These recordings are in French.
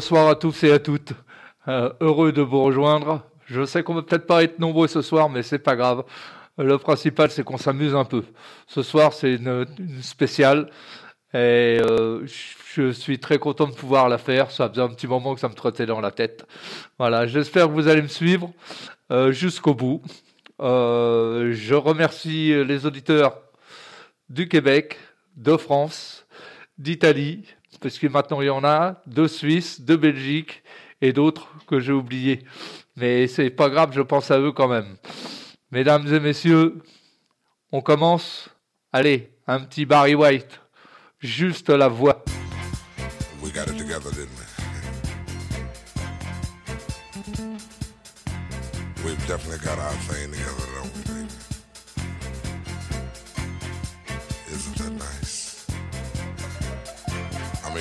bonsoir à tous et à toutes. Euh, heureux de vous rejoindre. Je sais qu'on va peut-être pas être nombreux ce soir, mais c'est pas grave. Le principal, c'est qu'on s'amuse un peu. Ce soir, c'est une, spéciale. Et euh, je suis très content de pouvoir la faire. Ça faisait un petit moment que ça me trottait dans la tête. Voilà, j'espère que vous allez me suivre euh, jusqu'au bout. je remercie les auditeurs du Québec, de France, d'Italie, parce que maintenant il y en a, de Suisse, de Belgique et d'autres que j'ai oubliés. Mais c'est pas grave, je pense à eux quand même. Mesdames et messieurs, on commence. Allez, un petit Barry White, juste la voix. We got it together, didn't we? We've definitely got our thing together,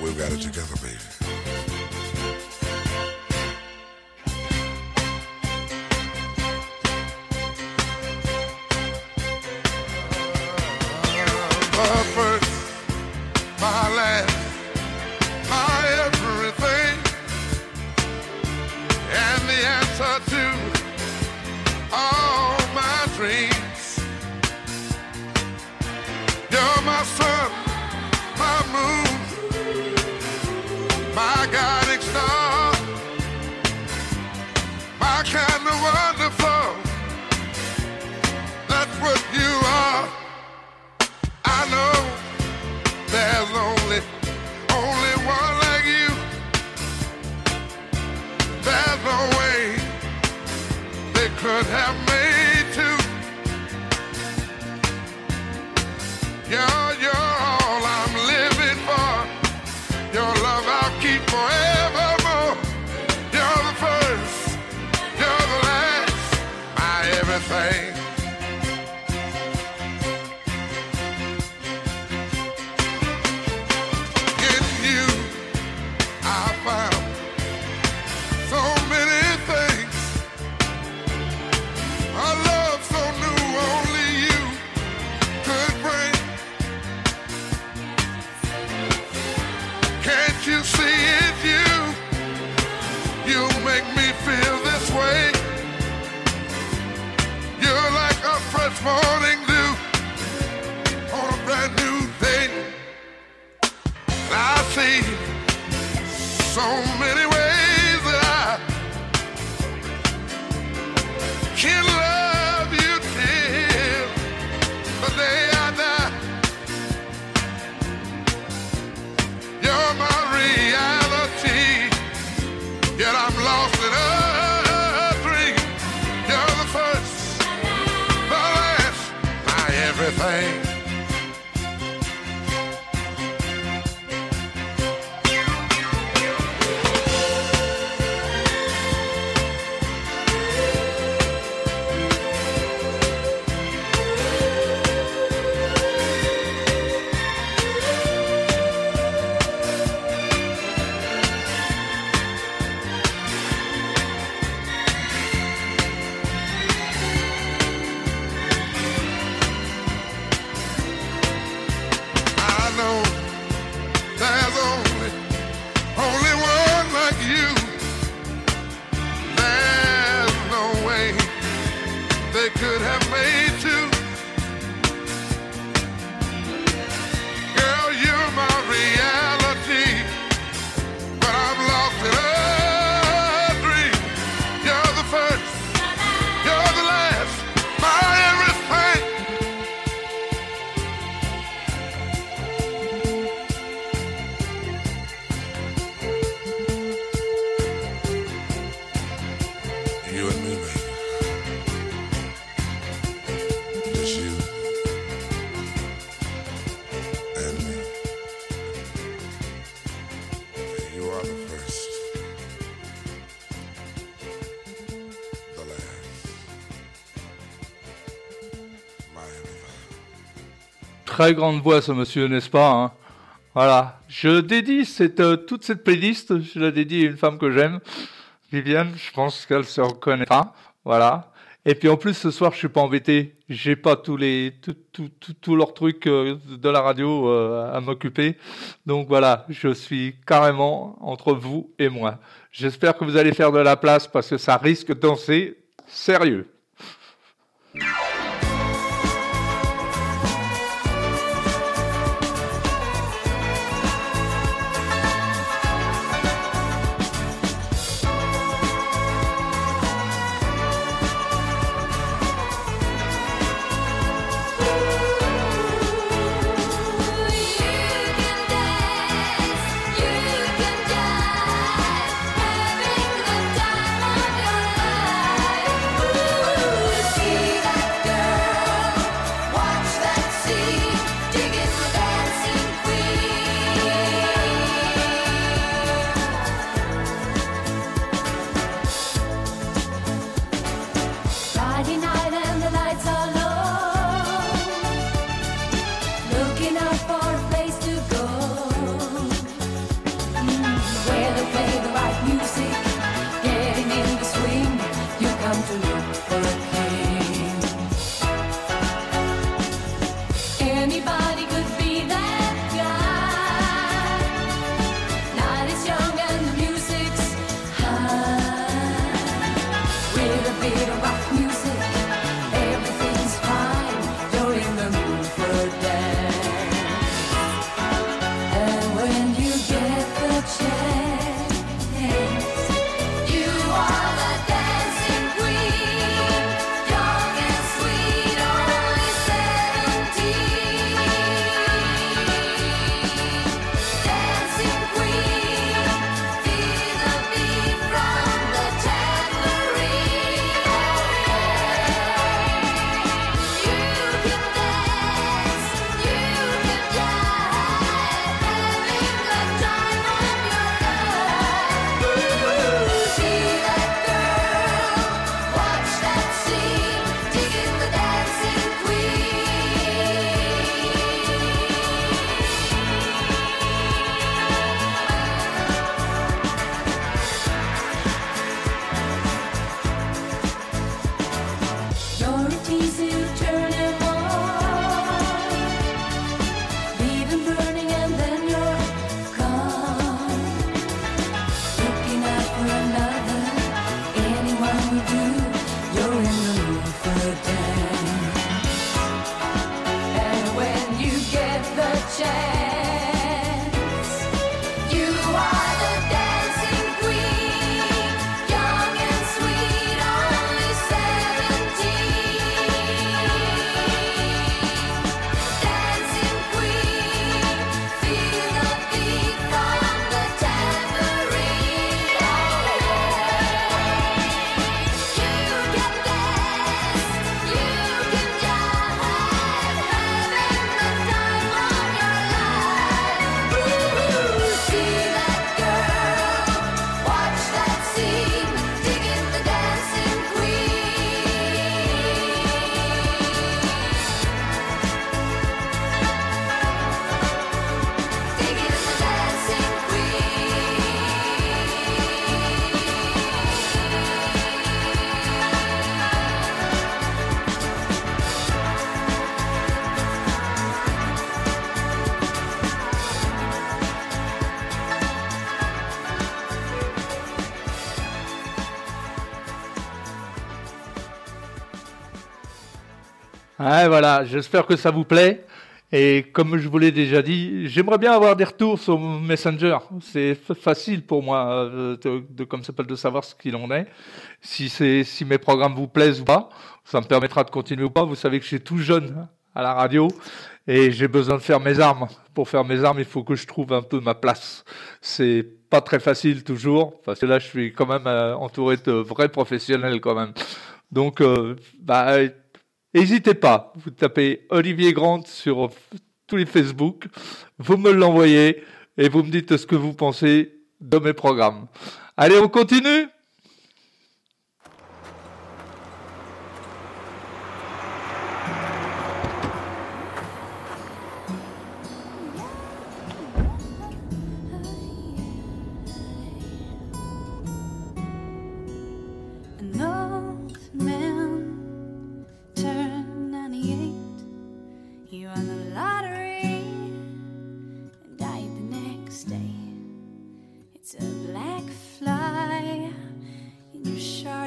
We've got it together, baby. anything. Très grande voix, ce monsieur, n'est-ce pas hein? Voilà. Je dédie cette, euh, toute cette playlist, je la dédie à une femme que j'aime, Viviane. Je pense qu'elle se reconnaîtra. Voilà. Et puis en plus, ce soir, je suis pas embêté. J'ai pas tous les tous leurs trucs euh, de la radio euh, à m'occuper. Donc voilà, je suis carrément entre vous et moi. J'espère que vous allez faire de la place parce que ça risque de danser sérieux. Voilà, j'espère que ça vous plaît. Et comme je vous l'ai déjà dit, j'aimerais bien avoir des retours sur Messenger. C'est facile pour moi euh, de, de savoir ce qu'il en est. Si si mes programmes vous plaisent ou pas, ça me permettra de continuer ou pas. Vous savez que je suis tout jeune à la radio et j'ai besoin de faire mes armes. Pour faire mes armes, il faut que je trouve un peu ma place. C'est pas très facile toujours parce que là, je suis quand même euh, entouré de vrais professionnels quand même. Donc, euh, bah N'hésitez pas, vous tapez Olivier Grant sur tous les Facebook, vous me l'envoyez et vous me dites ce que vous pensez de mes programmes. Allez, on continue?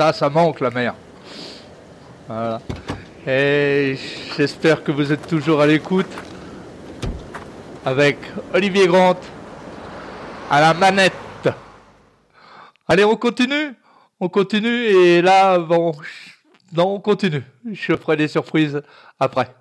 Ça manque la mer. Voilà. Et j'espère que vous êtes toujours à l'écoute avec Olivier Grant à la manette. Allez, on continue On continue et là, bon, non, on continue. Je ferai des surprises après.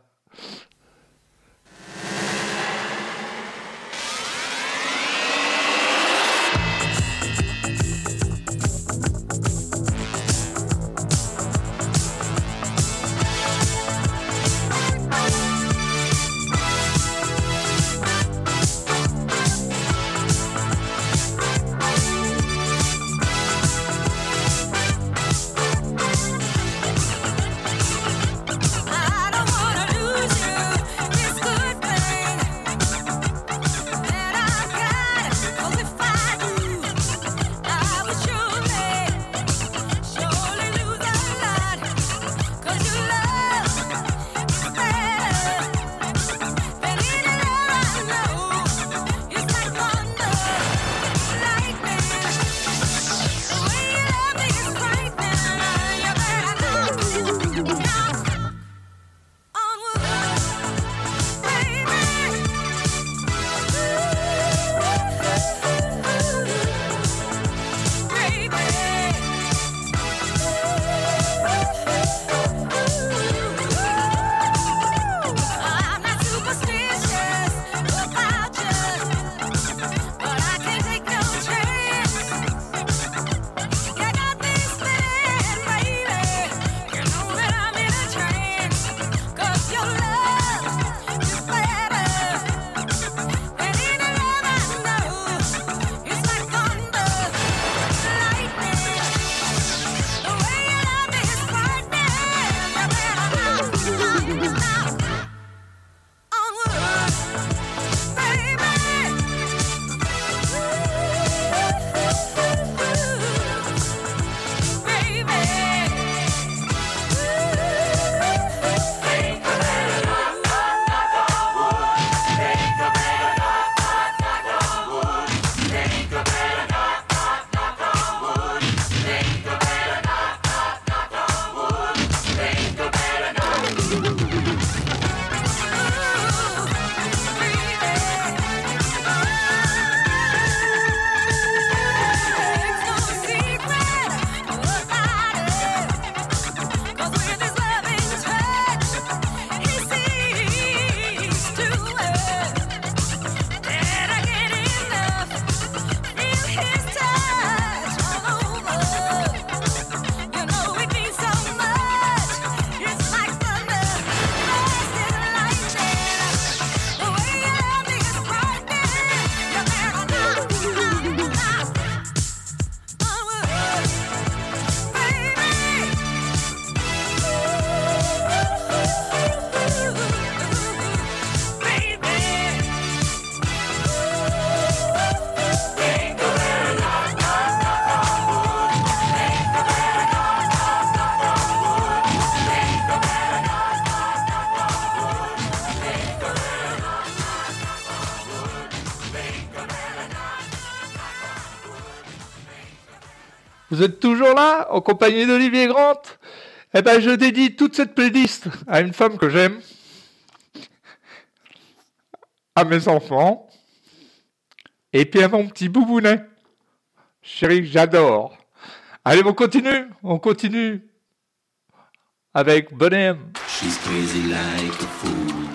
Vous êtes toujours là, en compagnie d'Olivier Grant? Eh ben, je dédie toute cette playlist à une femme que j'aime, à mes enfants, et puis à mon petit boubounet. Chérie, j'adore. Allez, on continue, on continue avec Bonnet She's crazy like a fool.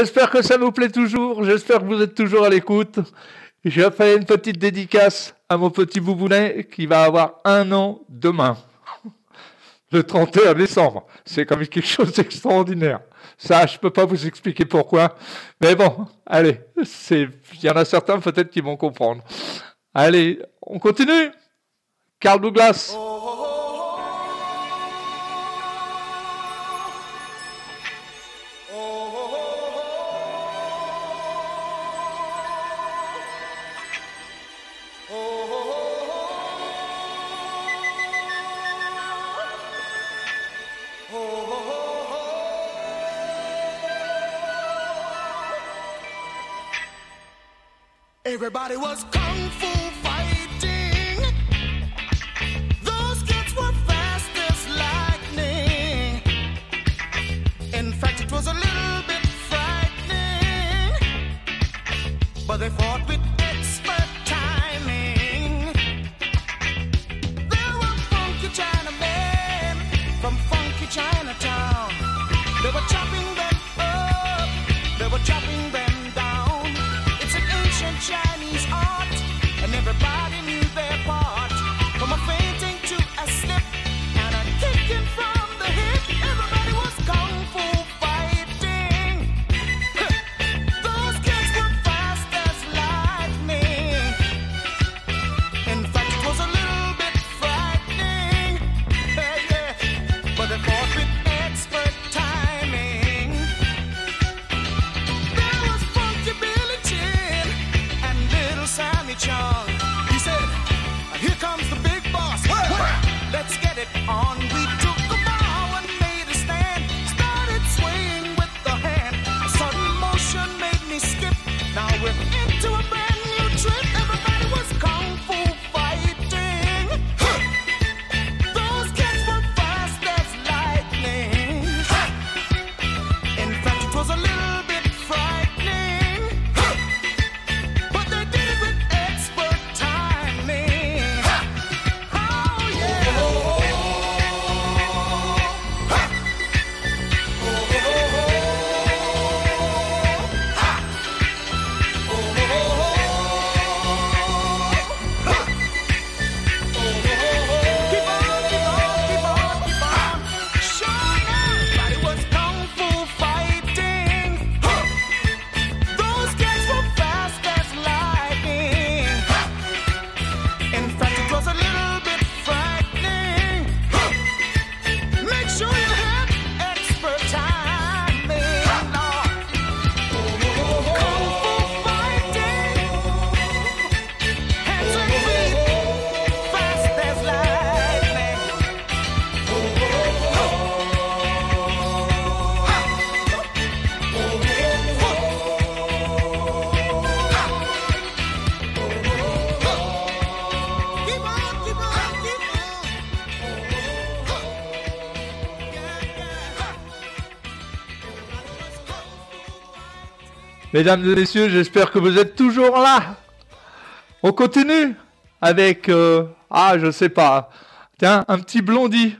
J'espère que ça vous plaît toujours. J'espère que vous êtes toujours à l'écoute. J'ai fait une petite dédicace à mon petit boubounet qui va avoir un an demain. Le 31 décembre. C'est même quelque chose d'extraordinaire. Ça, je peux pas vous expliquer pourquoi. Mais bon, allez, il y en a certains peut-être qui vont comprendre. Allez, on continue. Carl Douglas. Everybody was Mesdames et messieurs, j'espère que vous êtes toujours là. On continue avec, euh, ah, je sais pas, tiens, un petit blondie.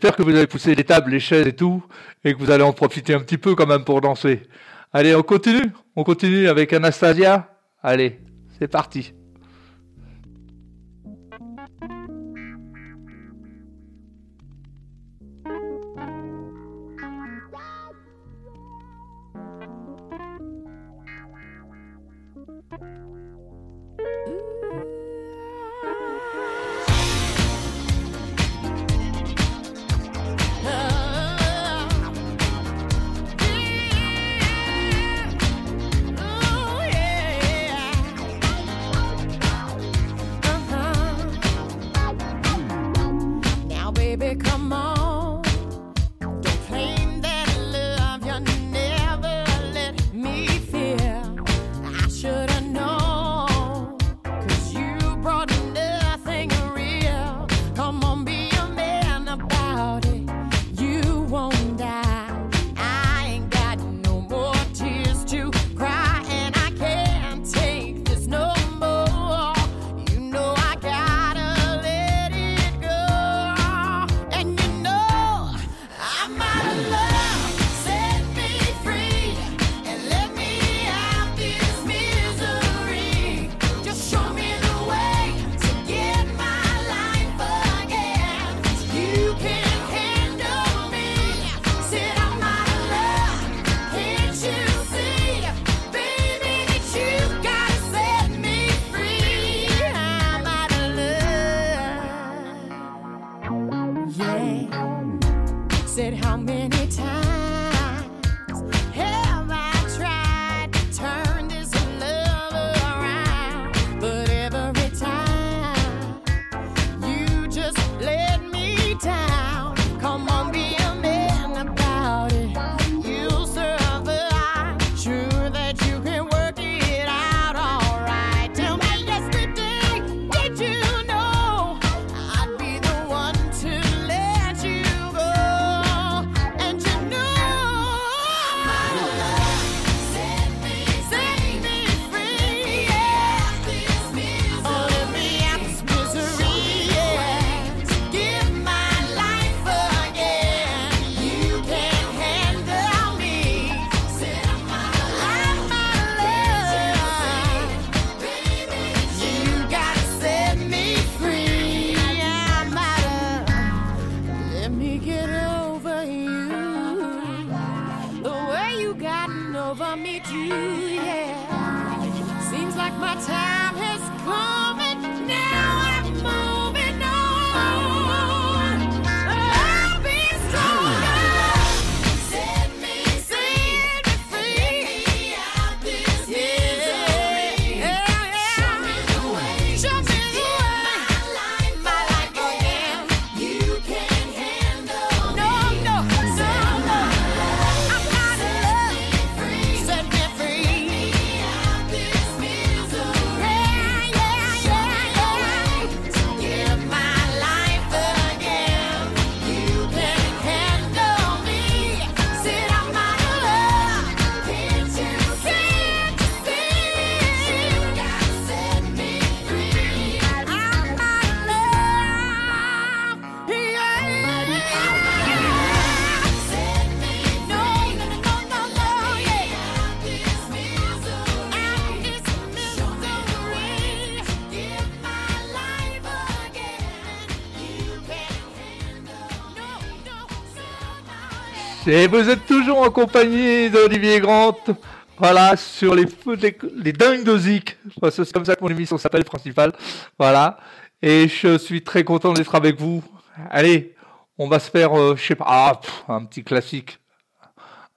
J'espère que vous avez poussé les tables, les chaises et tout, et que vous allez en profiter un petit peu quand même pour danser. Allez, on continue. On continue avec Anastasia. Allez, c'est parti. said, How many? Et vous êtes toujours en compagnie d'Olivier Grant. Voilà, sur les, les, les dingues de Zik. Enfin, c'est comme ça que mon émission s'appelle principale. Voilà. Et je suis très content d'être avec vous. Allez, on va se faire, euh, je sais pas, ah, un petit classique.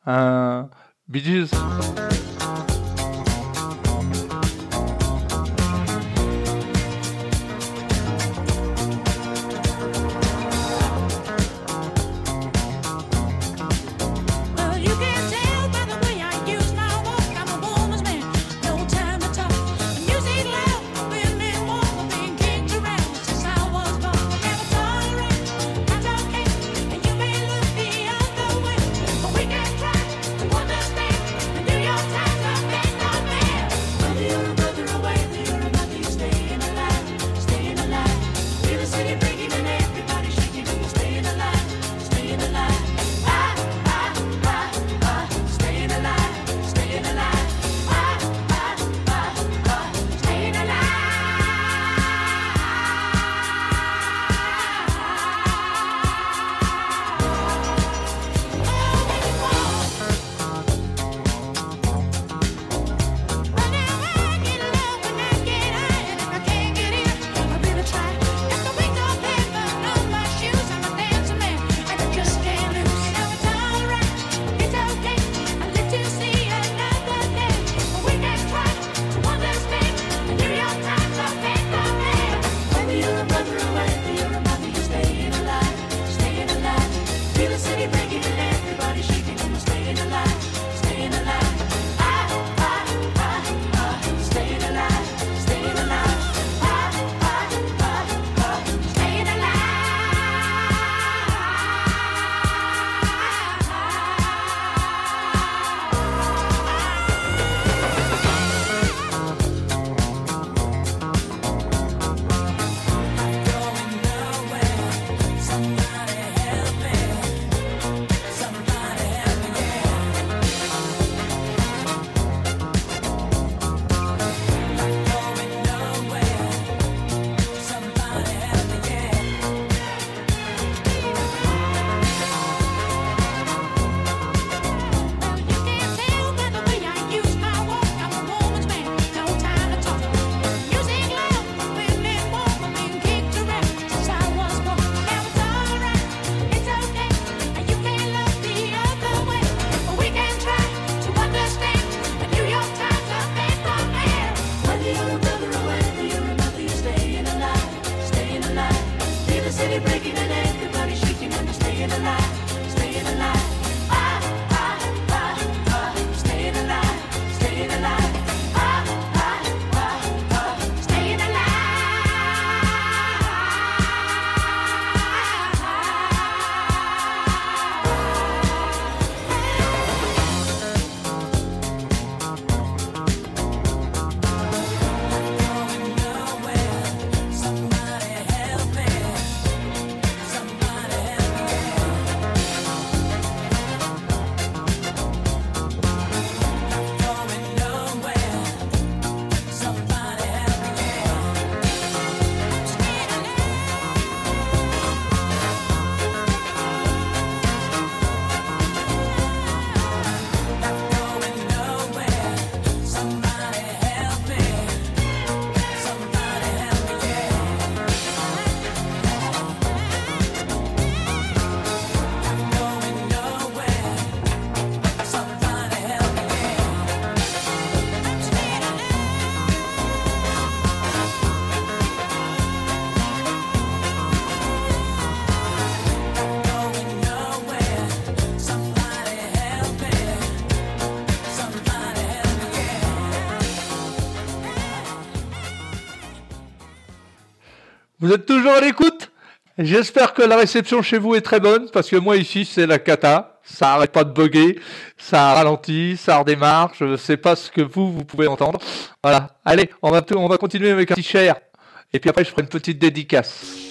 Un Bee Gees. Vous êtes toujours à l'écoute? J'espère que la réception chez vous est très bonne, parce que moi ici c'est la cata, ça arrête pas de bugger, ça ralentit, ça redémarre, je ne sais pas ce que vous, vous pouvez entendre. Voilà, allez, on va, on va continuer avec un petit cher, et puis après je ferai une petite dédicace.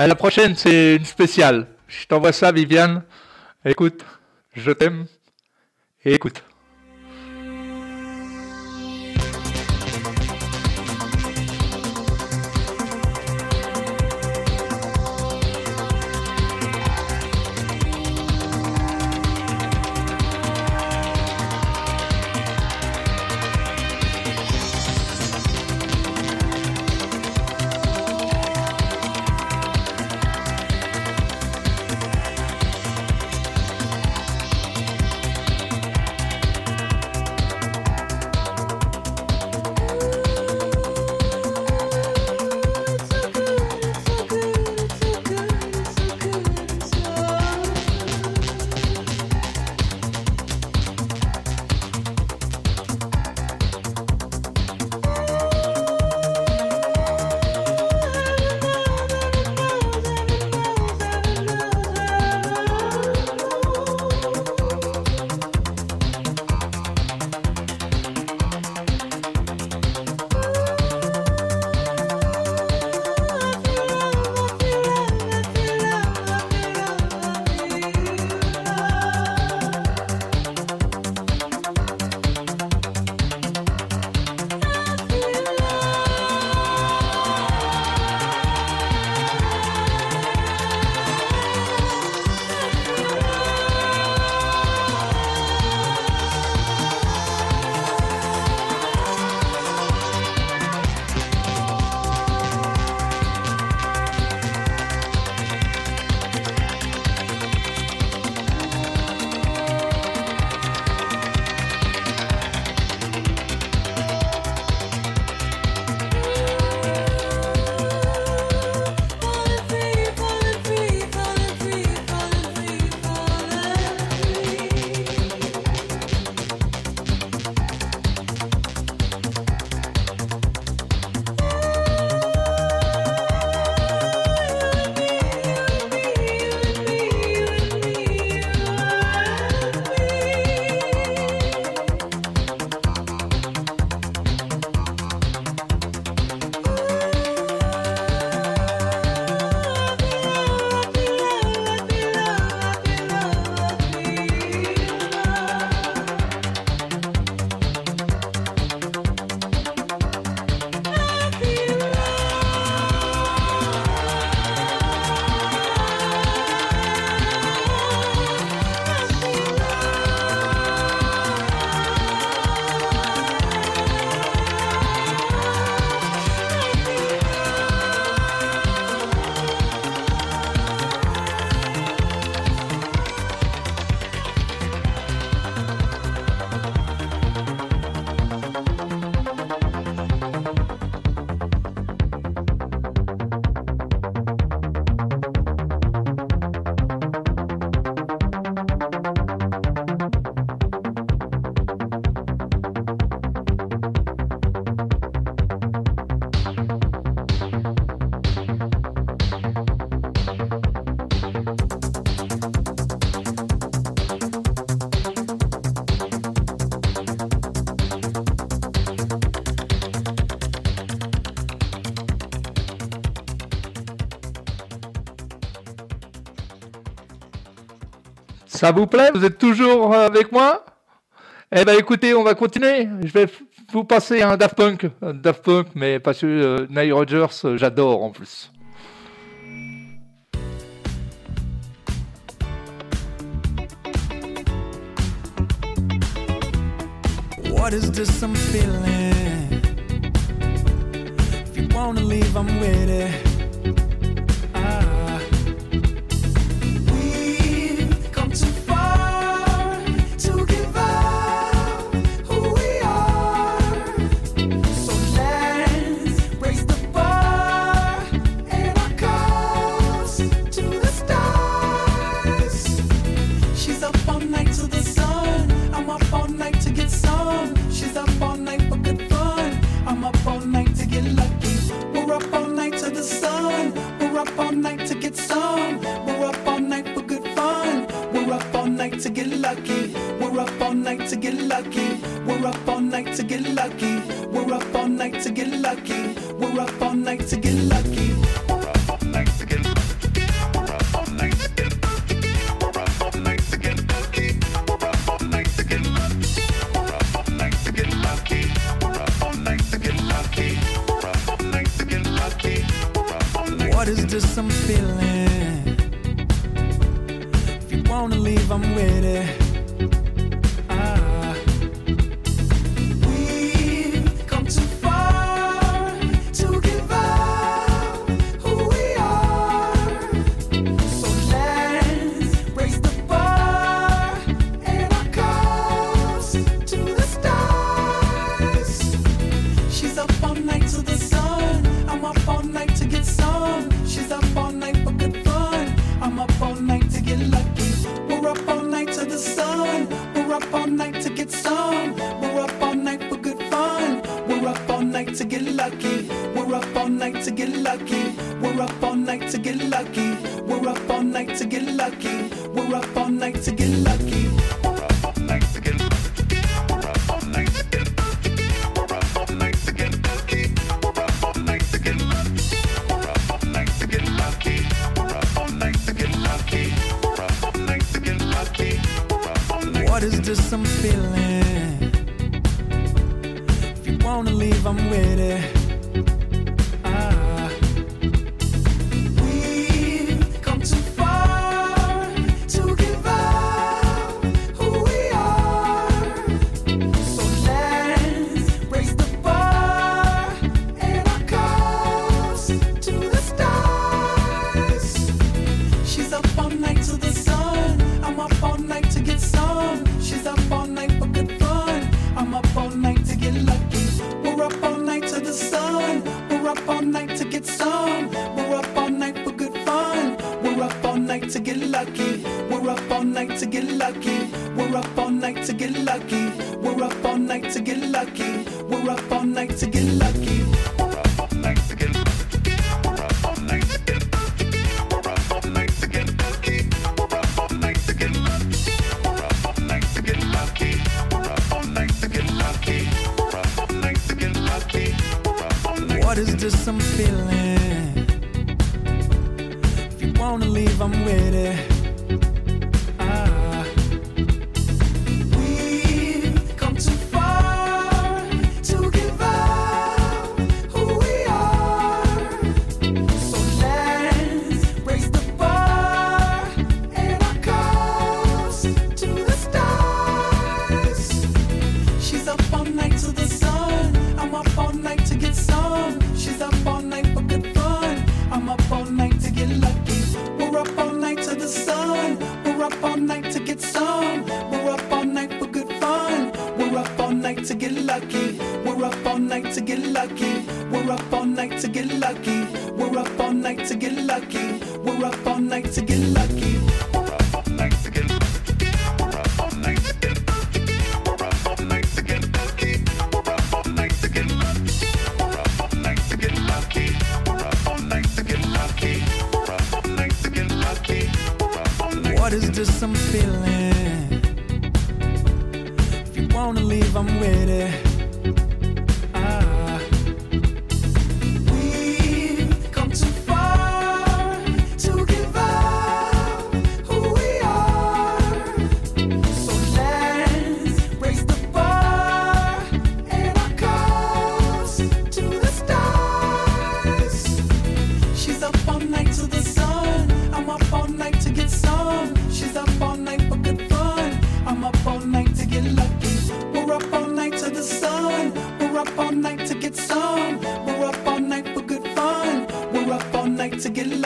À la prochaine, c'est une spéciale. Je t'envoie ça, Viviane. Écoute, je t'aime. Et écoute. Ça vous plaît? Vous êtes toujours euh, avec moi? Eh ben écoutez, on va continuer. Je vais vous passer un Daft Punk. Un Daft Punk, mais parce que euh, Nile euh, j'adore en plus. Feeling. If you wanna leave, I'm with it.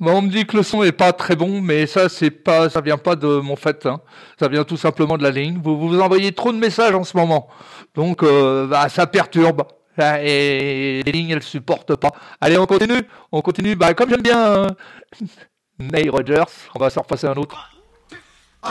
Bah, on me dit que le son est pas très bon, mais ça c'est pas, ça vient pas de mon fait. Hein. Ça vient tout simplement de la ligne. Vous vous envoyez trop de messages en ce moment, donc euh, bah, ça perturbe. Et les lignes elles supportent pas. Allez, on continue, on continue. Bah comme j'aime bien euh... Rogers, on va s'en repasser un autre. Oh,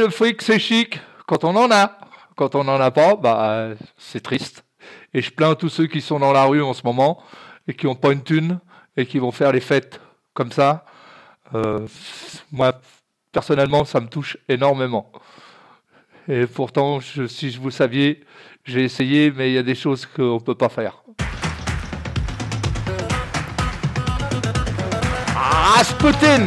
le fric, c'est chic quand on en a. Quand on n'en a pas, bah, c'est triste. Et je plains tous ceux qui sont dans la rue en ce moment et qui n'ont pas une thune et qui vont faire les fêtes comme ça. Euh, moi, personnellement, ça me touche énormément. Et pourtant, je, si je vous saviez, j'ai essayé, mais il y a des choses qu'on ne peut pas faire. Rasputin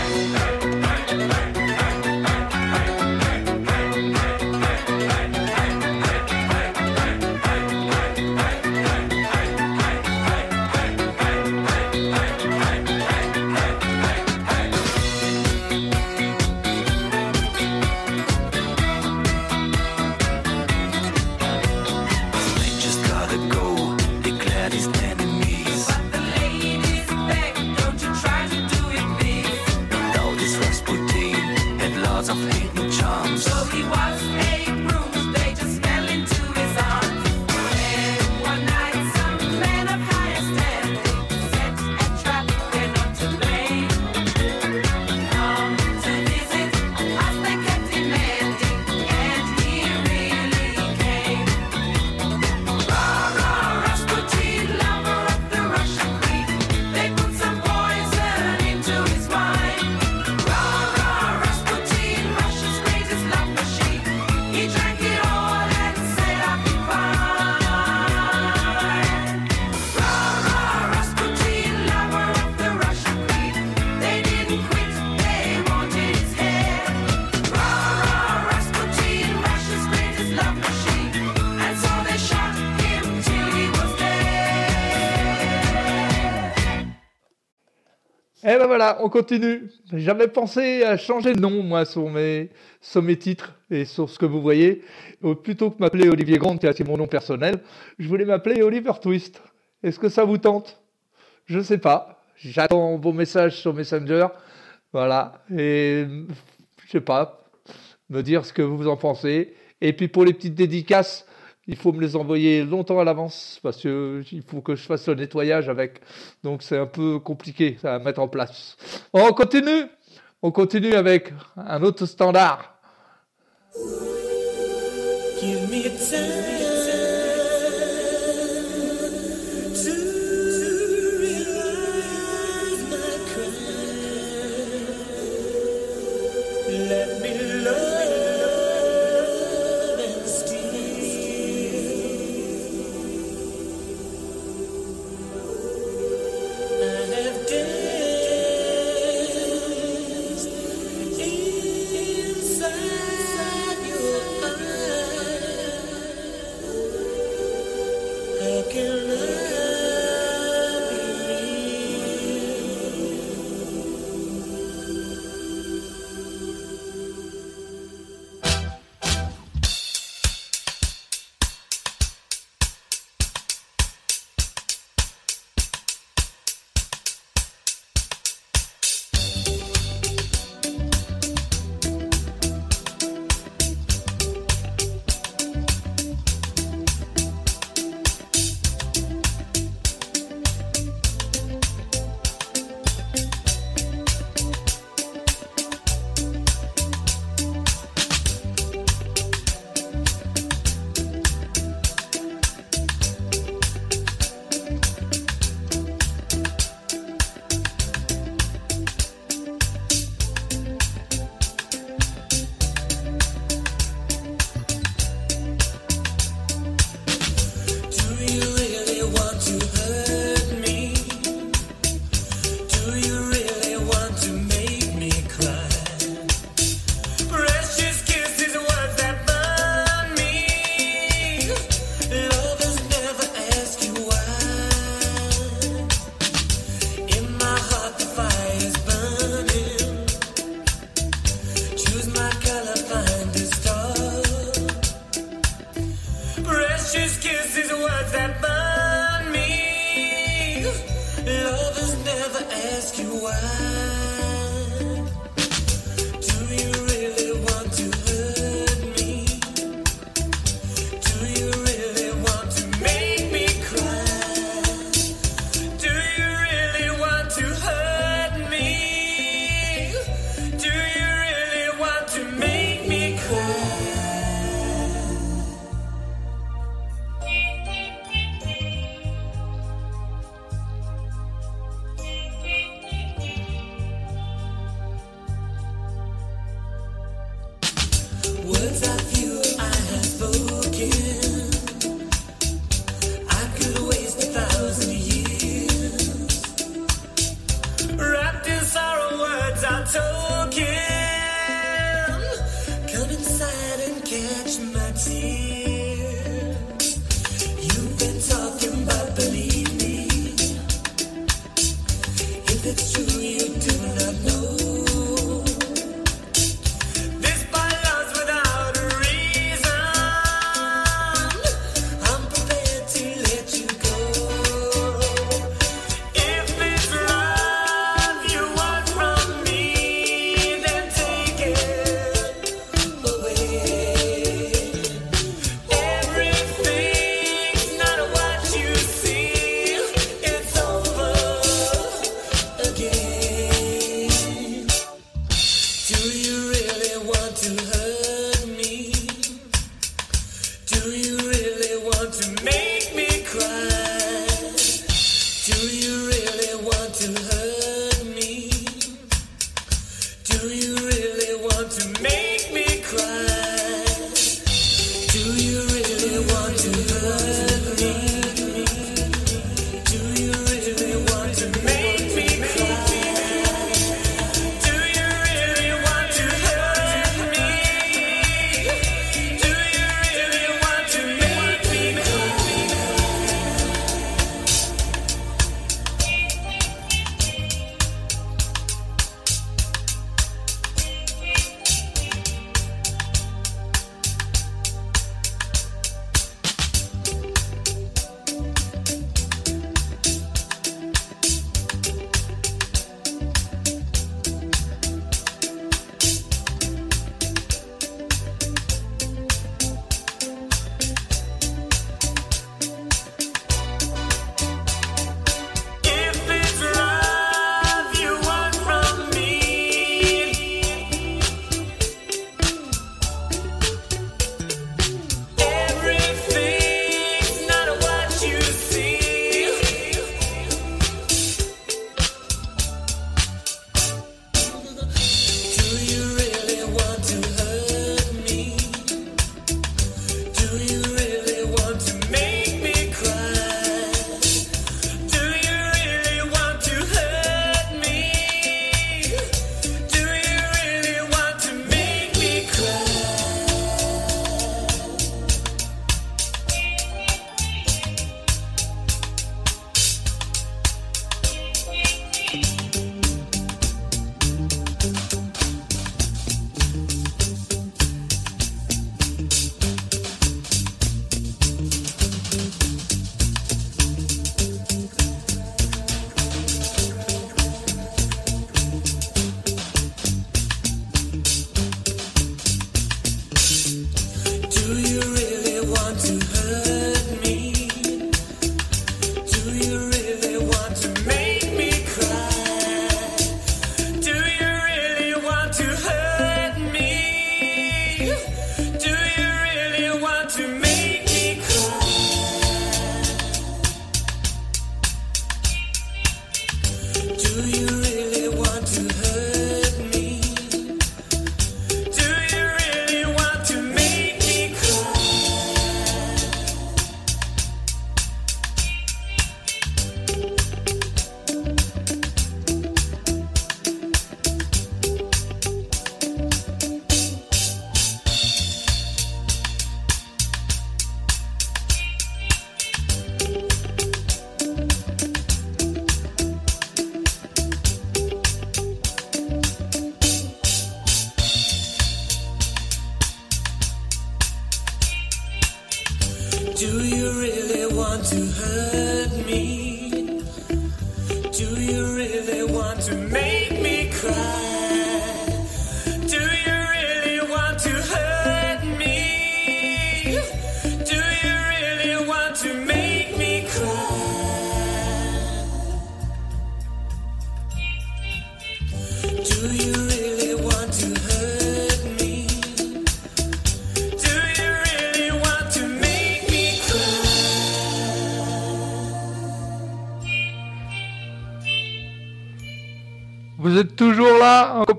Ben voilà, on continue. J'avais pensé à changer de nom, moi, sur mes, sur mes titres et sur ce que vous voyez. Euh, Plutôt que m'appeler Olivier Grande, qui est mon nom personnel, je voulais m'appeler Oliver Twist. Est-ce que ça vous tente? Je sais pas. J'attends vos messages sur Messenger. Voilà. Et je sais pas, me dire ce que vous en pensez. Et puis pour les petites dédicaces, il faut me les envoyer longtemps à l'avance parce que il faut que je fasse le nettoyage avec. Donc c'est un peu compliqué à mettre en place. On continue. On continue avec un autre standard. Give me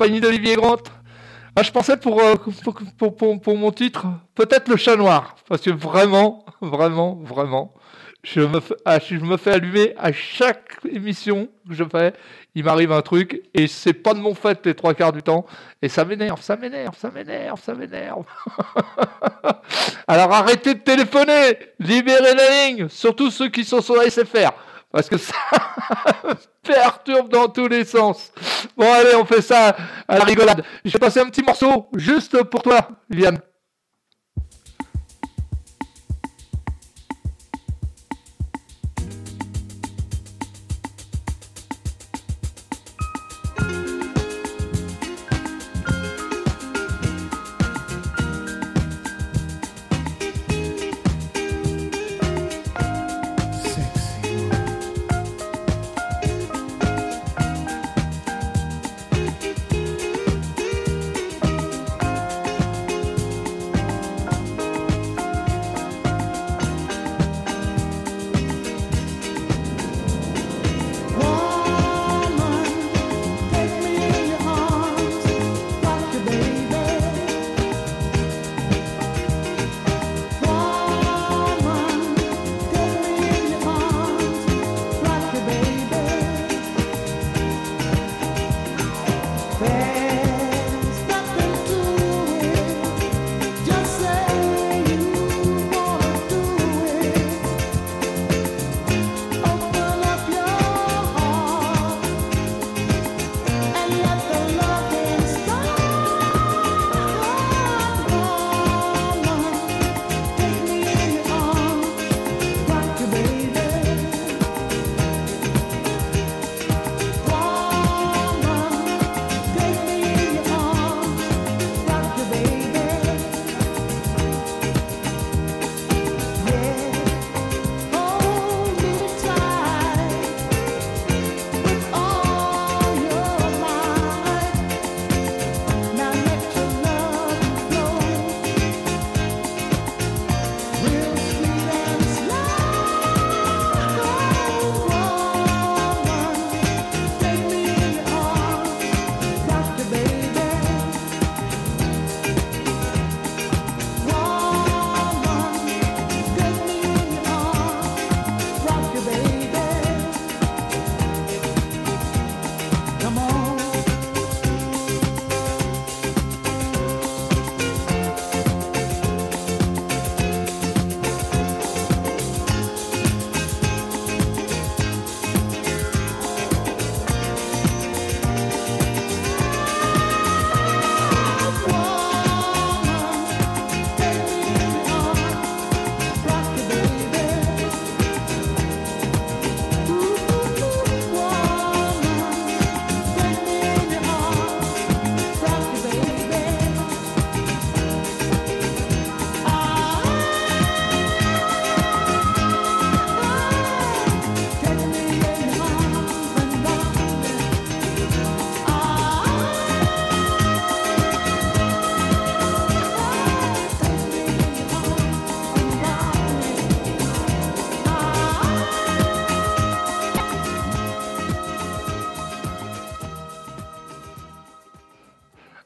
compagnie d'Olivier Grant ah, Je pensais pour, euh, pour, pour, pour- mon titre, peut-être le chat noir. Parce que vraiment, vraiment, vraiment, je me, ah, je me fais allumer à chaque émission que je fais. Il m'arrive un truc et c'est pas de mon fait les trois quarts du temps. Et ça m'énerve, ça m'énerve, ça m'énerve, ça m'énerve. Alors arrêtez de téléphoner, libérez la ligne, surtout ceux qui sont sur la SFR. Parce que ça perturbe dans tous les sens. Bon, allez, on fait ça à la rigolade. Je vais passer un petit morceau juste pour toi, Viviane.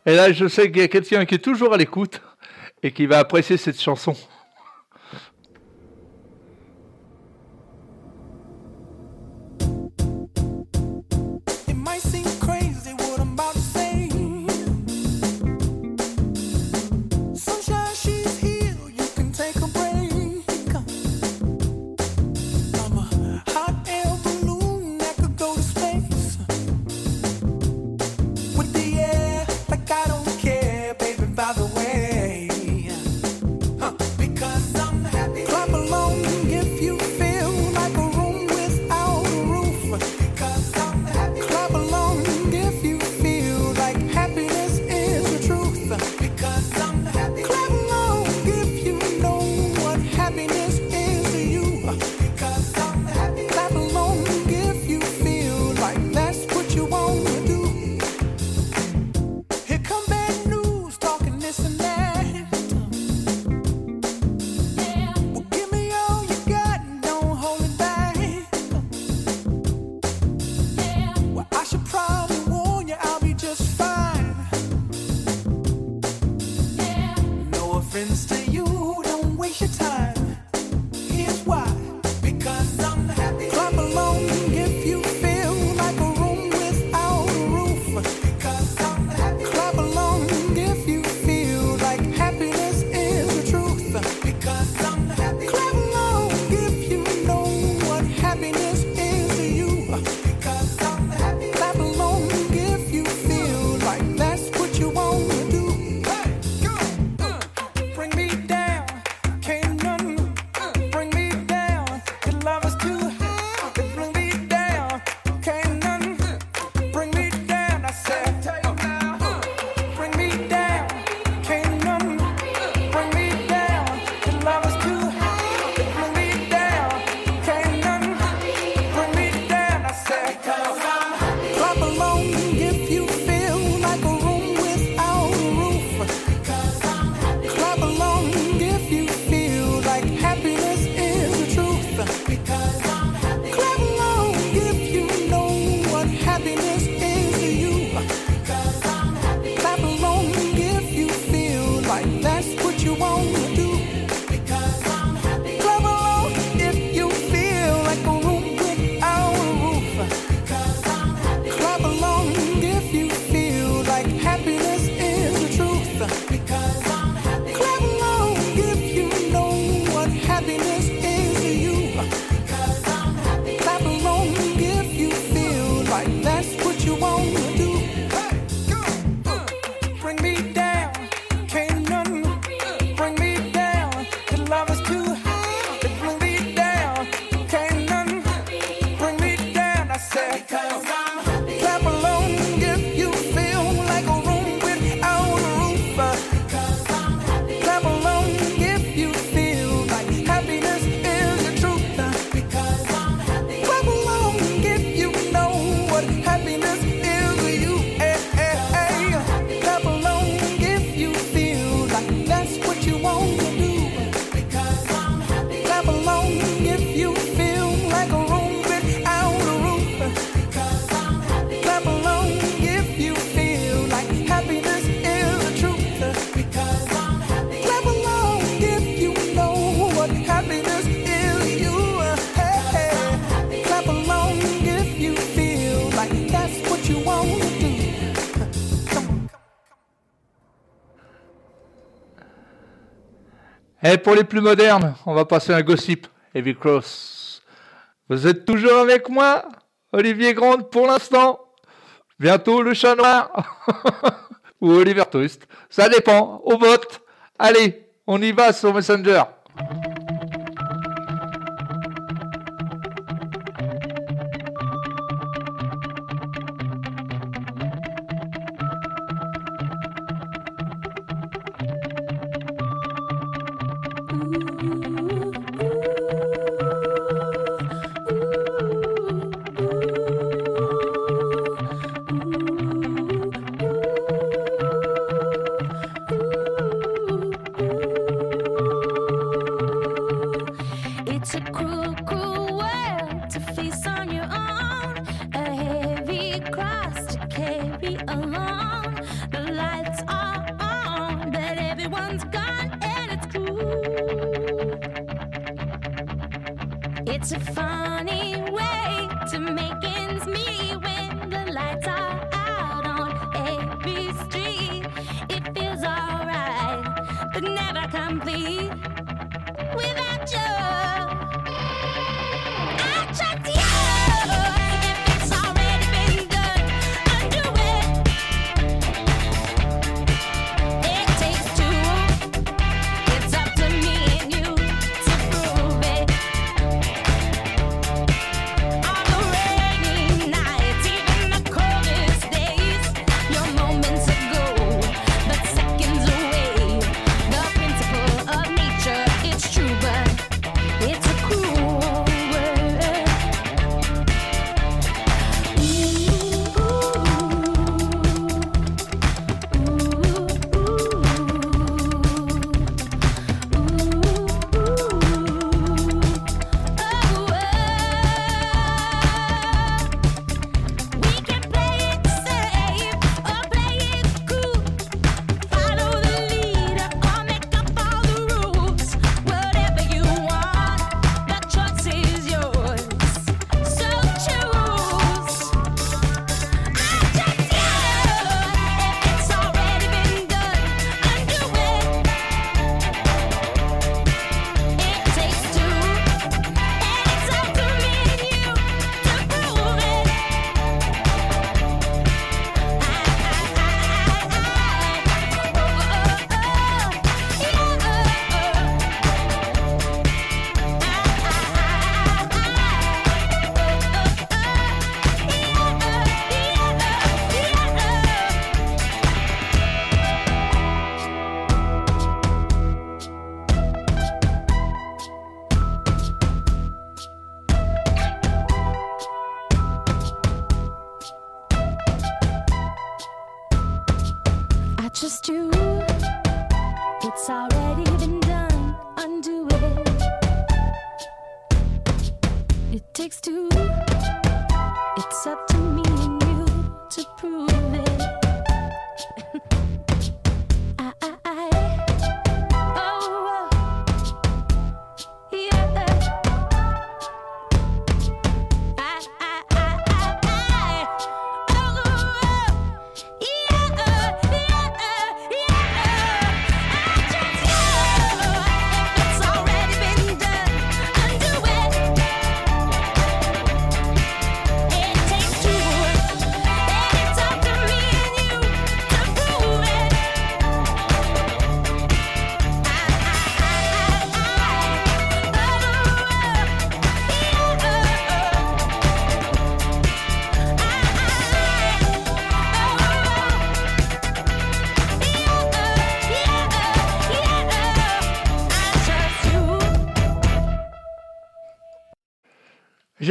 Et là, je sais qu'il y a quelqu'un qui est toujours à l'écoute et qui va apprécier cette chanson. Et pour les plus modernes, on va passer un gossip, Heavy Cross. Vous êtes toujours avec moi, Olivier Grande pour l'instant. Bientôt le chat noir ou Oliver Twist. Ça dépend, au vote. Allez, on y va sur Messenger.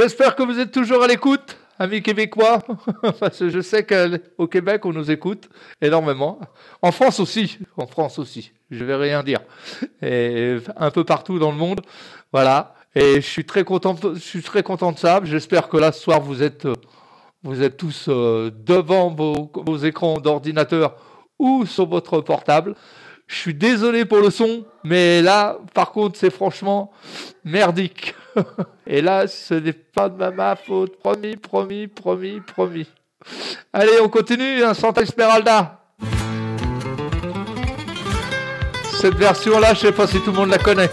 J'espère que vous êtes toujours à l'écoute, amis québécois, parce que je sais qu'au Québec, on nous écoute énormément. En France aussi, en France aussi, je vais rien dire. Et un peu partout dans le monde, voilà. Et je suis très content, je suis très content de ça. J'espère que là, ce soir, vous êtes, vous êtes tous euh, devant vos écrans d'ordinateur ou sur votre portable. Je suis désolé pour le son, mais là, par contre, c'est franchement merdique. Et là, ce n'est pas de ma- faute. Promis, promis, promis, promis. Allez, on continue, hein, Santa Esmeralda. Cette version-là, je sais pas si tout le monde la connaît.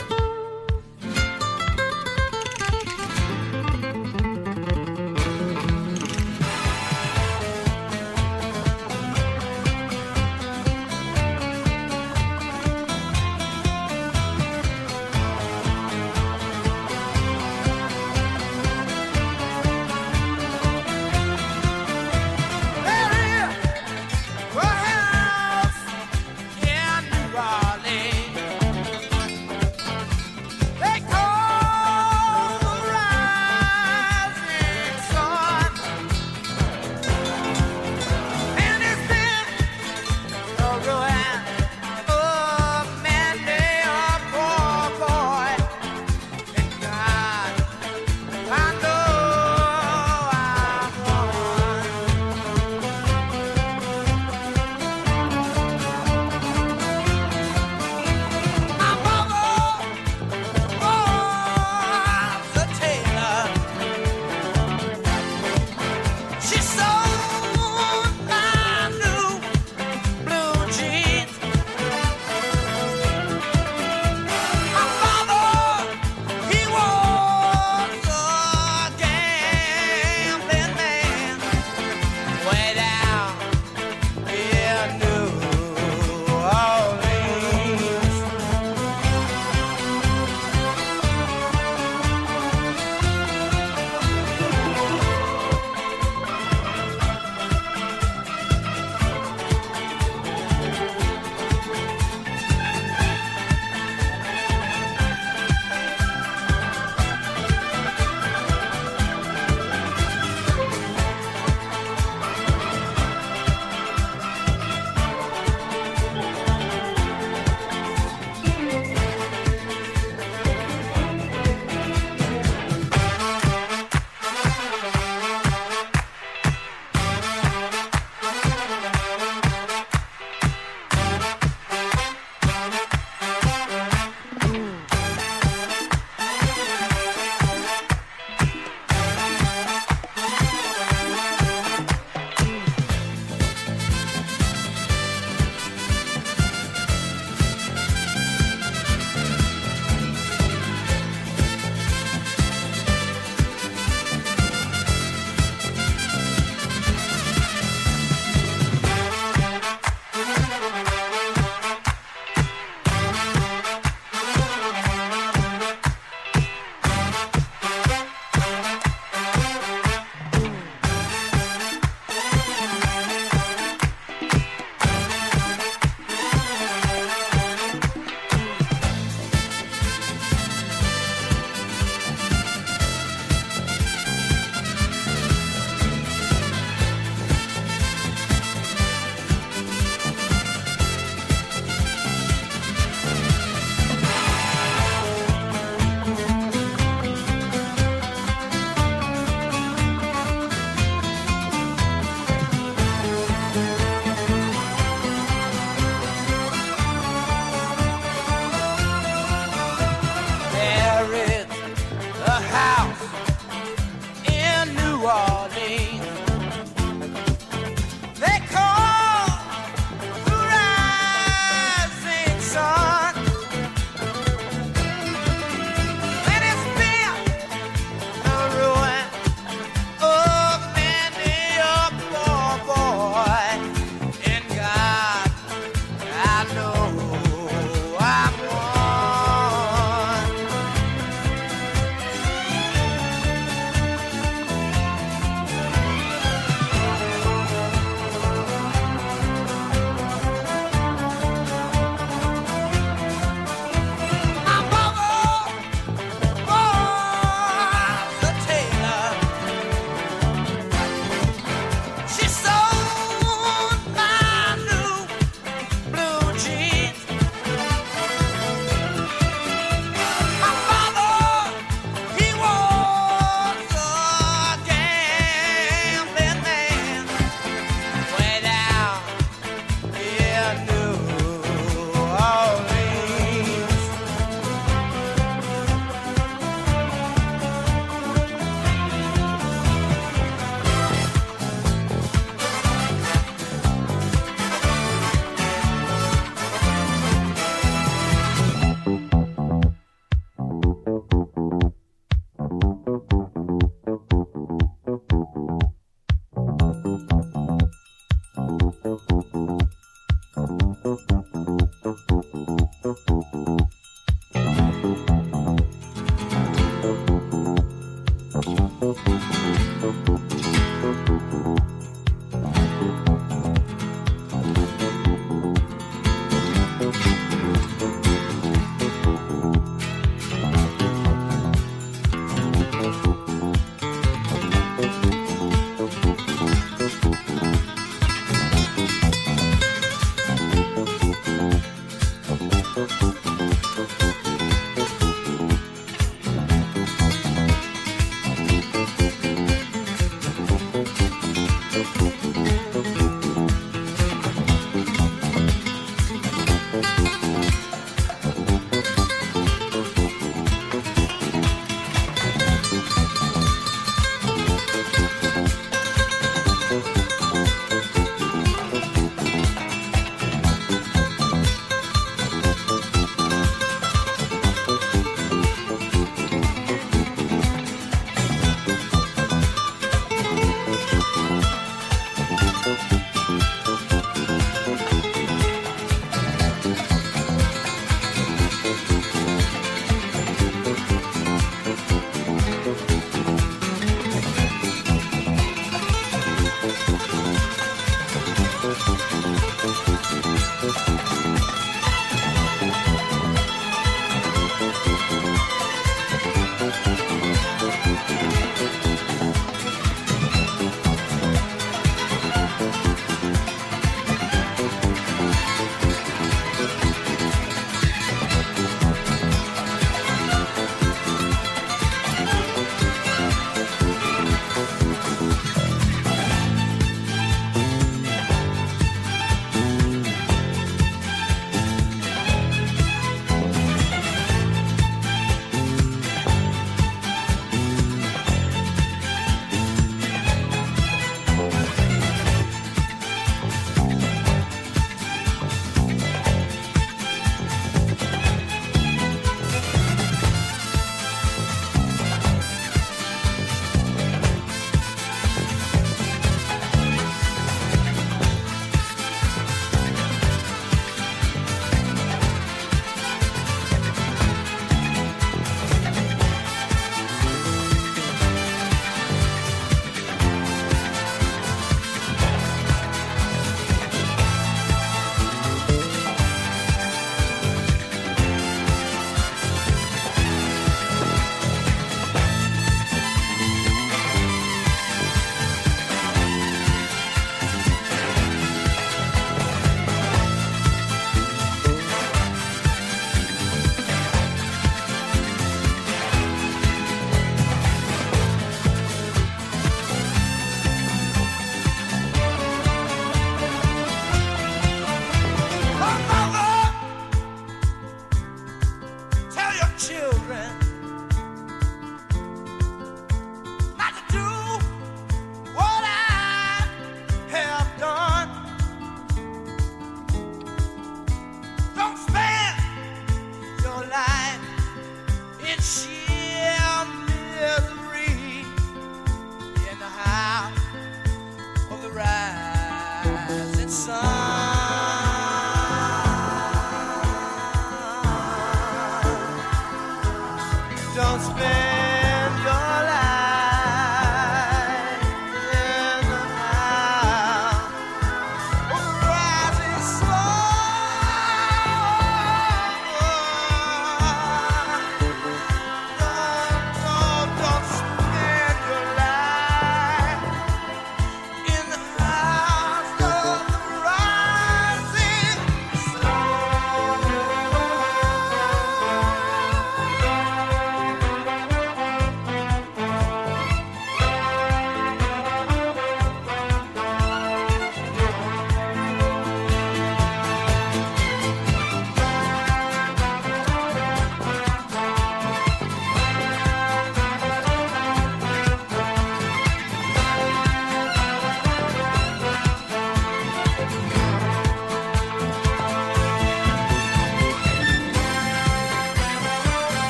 don't spend.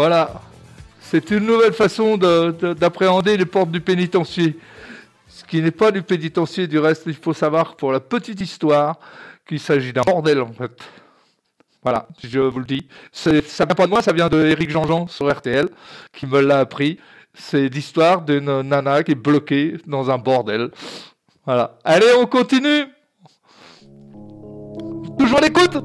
Voilà. C'est une nouvelle façon de- de- d'appréhender les portes du pénitencier. Ce qui n'est pas du pénitencier, du reste, il faut savoir pour la petite histoire qu'il s'agit d'un bordel en fait. Voilà, je vous le dis. Ça vient pas de moi, ça vient de Eric Jean-Jean sur RTL qui me l'a appris. C'est l'histoire d'une nana qui est bloquée dans un bordel. Voilà. Allez, on continue. Toujours l'écoute.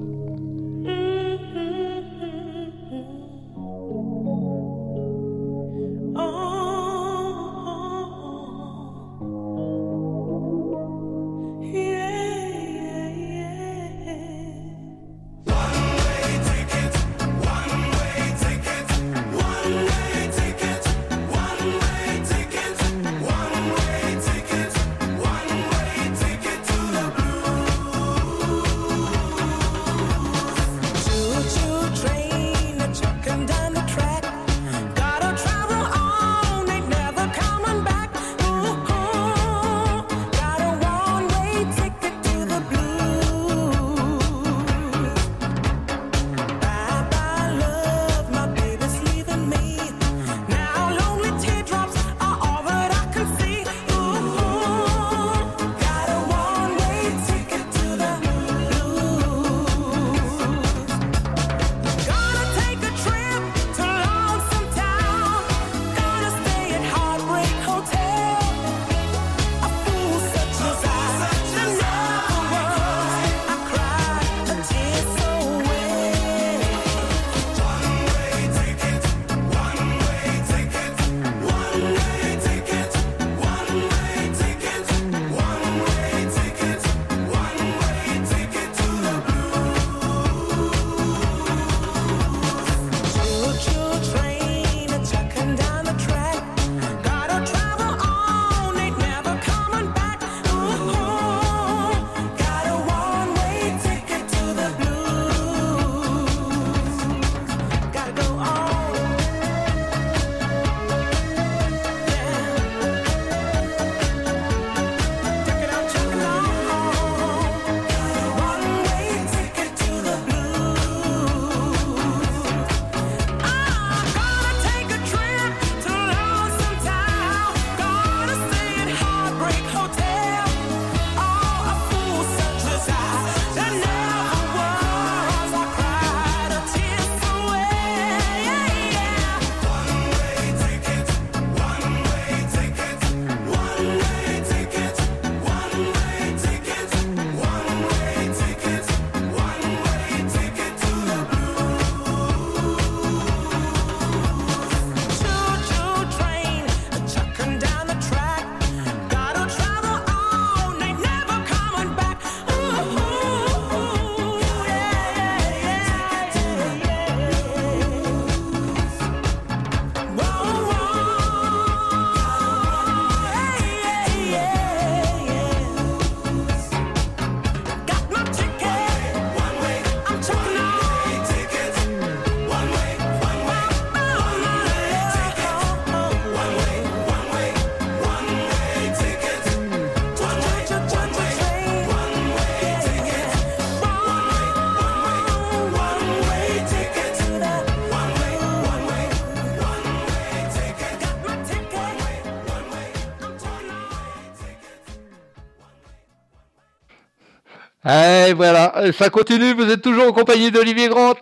Et voilà, ça continue, vous êtes toujours en compagnie d'Olivier Grant.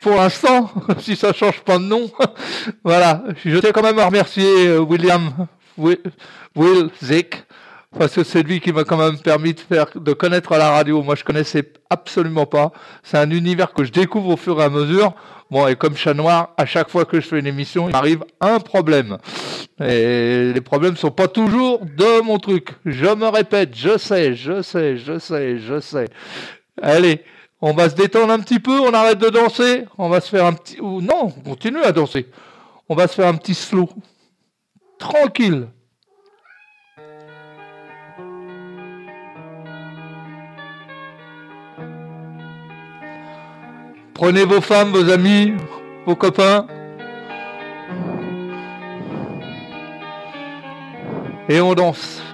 Pour l'instant, si ça change pas de nom. voilà, je tiens quand même à remercier euh, William Will, Will Zick, parce que c'est lui qui m'a quand même permis de faire, de connaître la radio. Moi, je connaissais absolument pas. C'est un univers que je découvre au fur et à mesure. Bon, et comme chat noir, à chaque fois que je fais une émission, il m'arrive un problème. Et les problèmes sont pas toujours de mon truc. Je me répète, je sais, je sais, je sais, je sais. Allez, on va se détendre un petit peu, on arrête de danser, on va se faire un petit... non, on continue à danser. On va se faire un petit slow. Tranquille. Prenez vos femmes, vos amis, vos copains. Et on danse.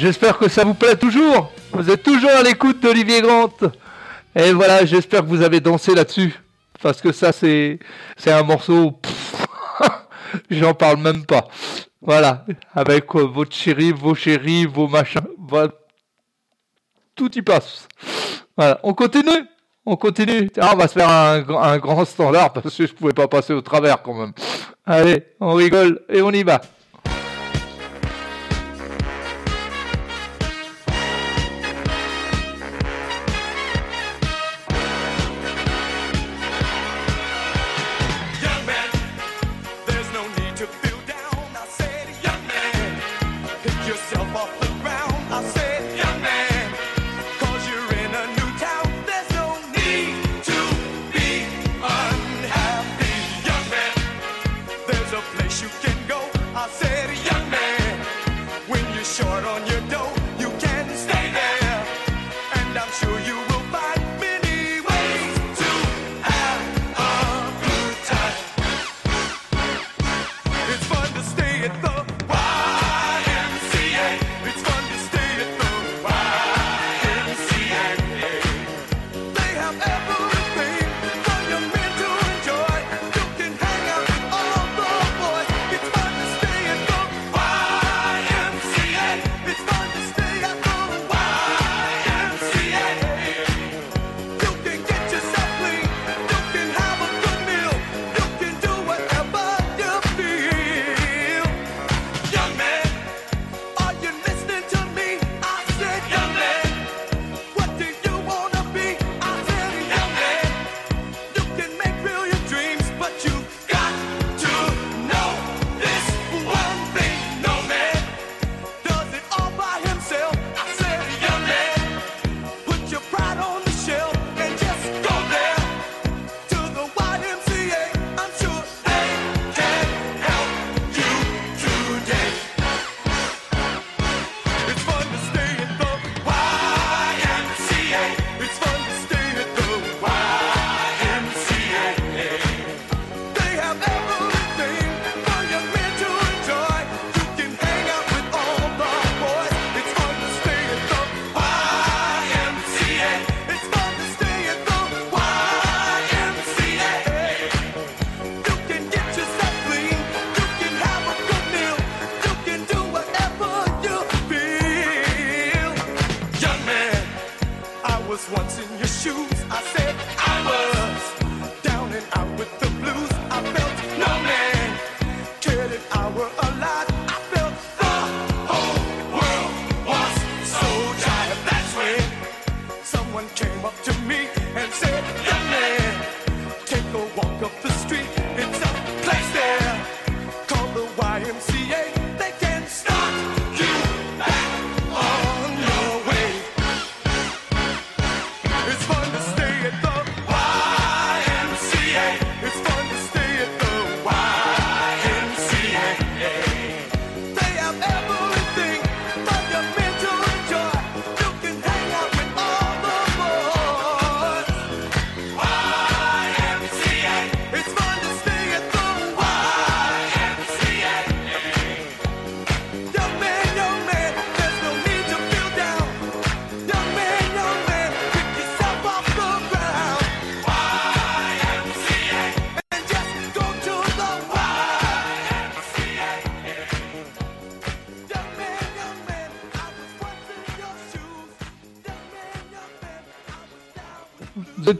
J'espère que ça vous plaît toujours. Vous êtes toujours à l'écoute d'Olivier Grant. Et voilà, j'espère que vous avez dansé là-dessus. Parce que ça, c'est, c'est un morceau. J'en parle même pas. Voilà. Avec euh, votre chéri, vos chéris, vos machins. Voilà. Tout y passe. Voilà. On continue. On continue. Ah, on va se faire un, un grand standard parce que je pouvais pas passer au travers quand même. Allez, on rigole et on y va.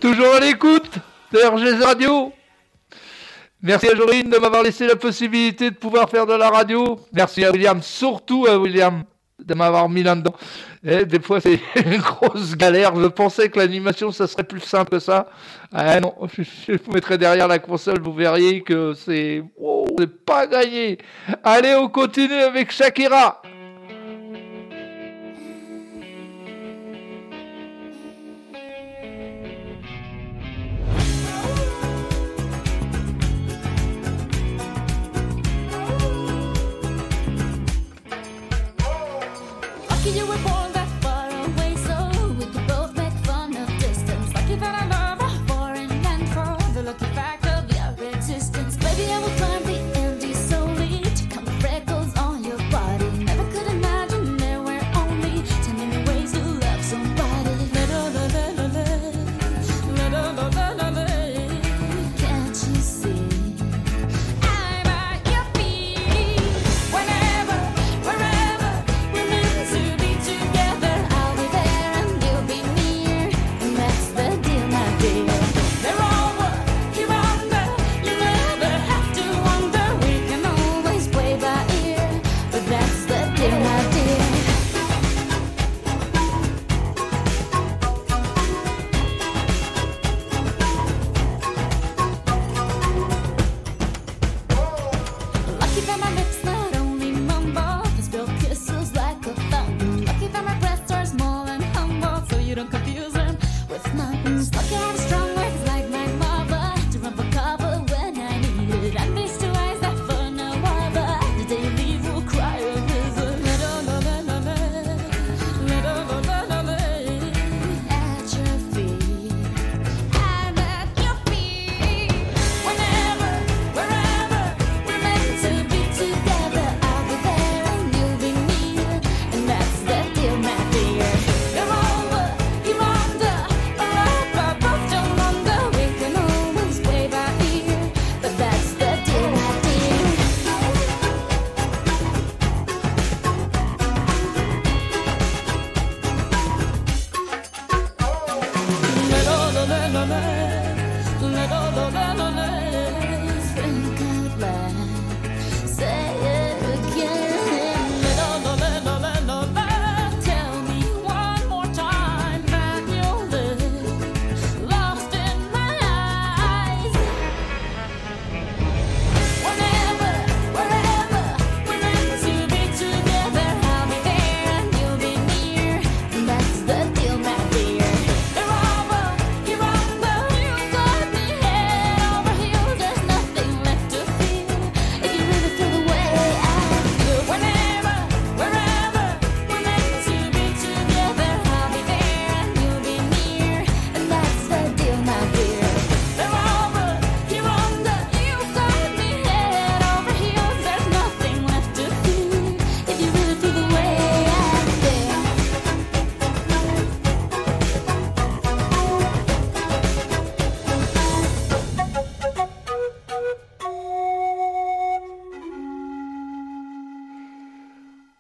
toujours à l'écoute de RGZ Radio. Merci à Jorine de m'avoir laissé la possibilité de pouvoir faire de la radio. Merci à William, surtout à William, de m'avoir mis là-dedans. Eh, des fois, c'est une grosse galère. Je pensais que l'animation, ça serait plus simple que ça. Ah, non, je vous mettrai derrière la console, vous verriez que c'est... C'est pas gagné. Allez, on continue avec Shakira.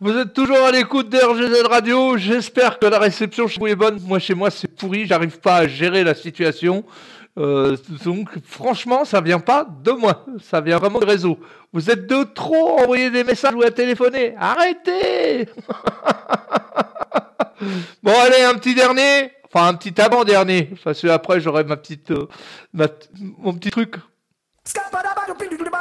Vous êtes toujours à l'écoute d'RGZ Radio. J'espère que la réception chez vous est bonne. Moi, chez moi, c'est pourri. J'arrive pas à gérer la situation. Euh, donc, franchement, ça vient pas de moi. Ça vient vraiment du réseau. Vous êtes de trop à envoyer des messages ou à téléphoner. Arrêtez Bon, allez, un petit dernier. Enfin, un petit avant-dernier. Parce que après, j'aurai ma petite, euh, mon petit truc.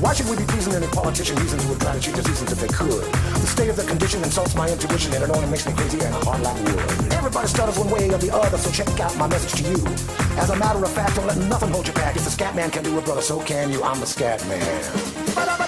Why should we be pleasing any politician reasons who would try to cheat the seasons if they could? The state of the condition insults my intuition and it only makes me crazy and hard like wood. Everybody stutters one way or the other, so check out my message to you. As a matter of fact, don't let nothing hold you back. If the scat man can do it, brother, so can you. I'm the scat man.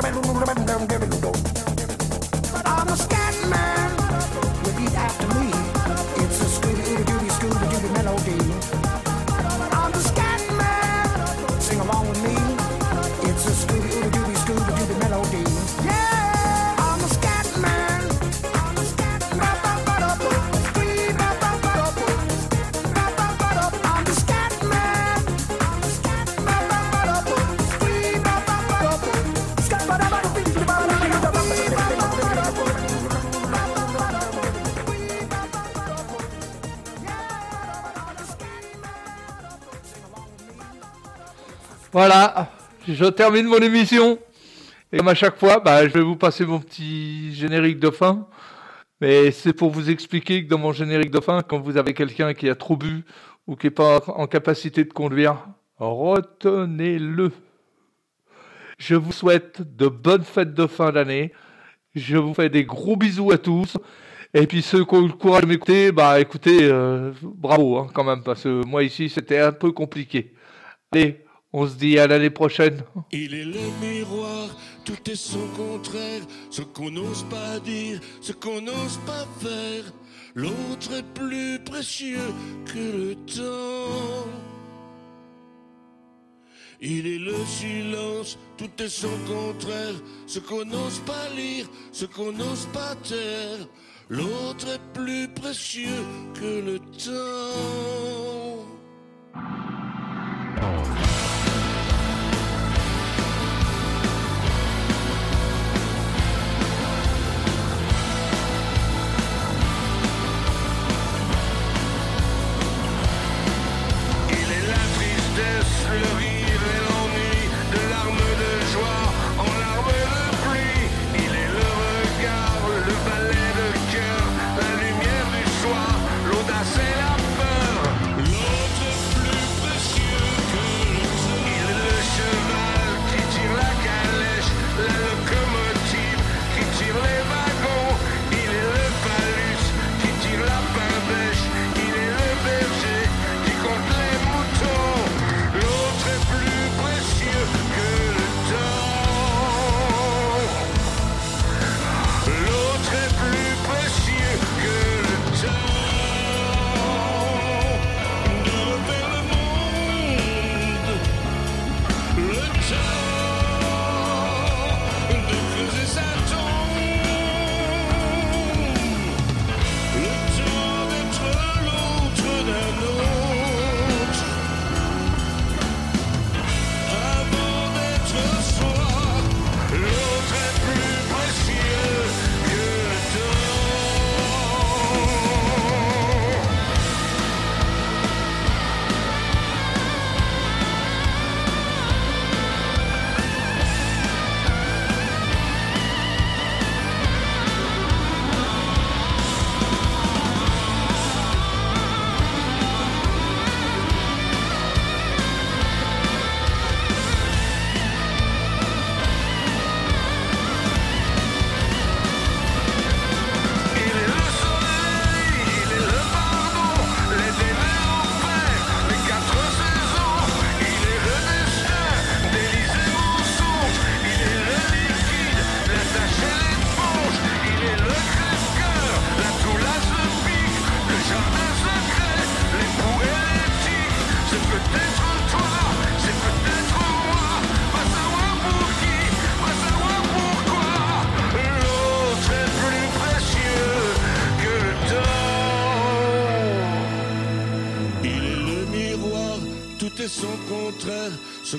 Voilà, je termine mon émission. Et comme à chaque fois, bah, je vais vous passer mon petit générique de fin. Mais c'est pour vous expliquer que dans mon générique de fin, quand vous avez quelqu'un qui a trop bu ou qui n'est pas en capacité de conduire, retenez-le. Je vous souhaite de bonnes fêtes de fin d'année. Je vous fais des gros bisous à tous. Et puis ceux qui ont eu le courage de m'écouter, bah écoutez, euh, bravo hein, quand même, parce que moi ici c'était un peu compliqué. Allez, on se dit à l'année prochaine. Il est le miroir, tout est son contraire, ce qu'on n'ose pas dire, ce qu'on n'ose pas faire. L'autre est plus précieux que le temps. Il est le silence, tout est son contraire, ce qu'on n'ose pas lire, ce qu'on n'ose pas taire. L'autre est plus précieux que le temps.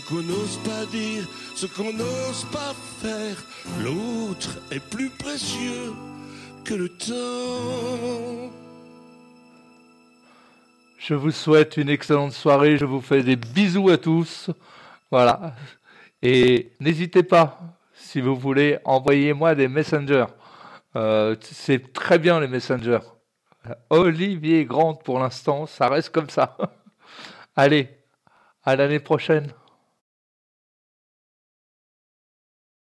Qu'on n'ose pas dire, ce qu'on n'ose pas faire. L'autre est plus précieux que le temps. Je vous souhaite une excellente soirée. Je vous fais des bisous à tous. Voilà. Et n'hésitez pas, si vous voulez, envoyez-moi des messengers. Euh, c'est très bien les messengers. Olivier Grande pour l'instant, ça reste comme ça. Allez, à l'année prochaine.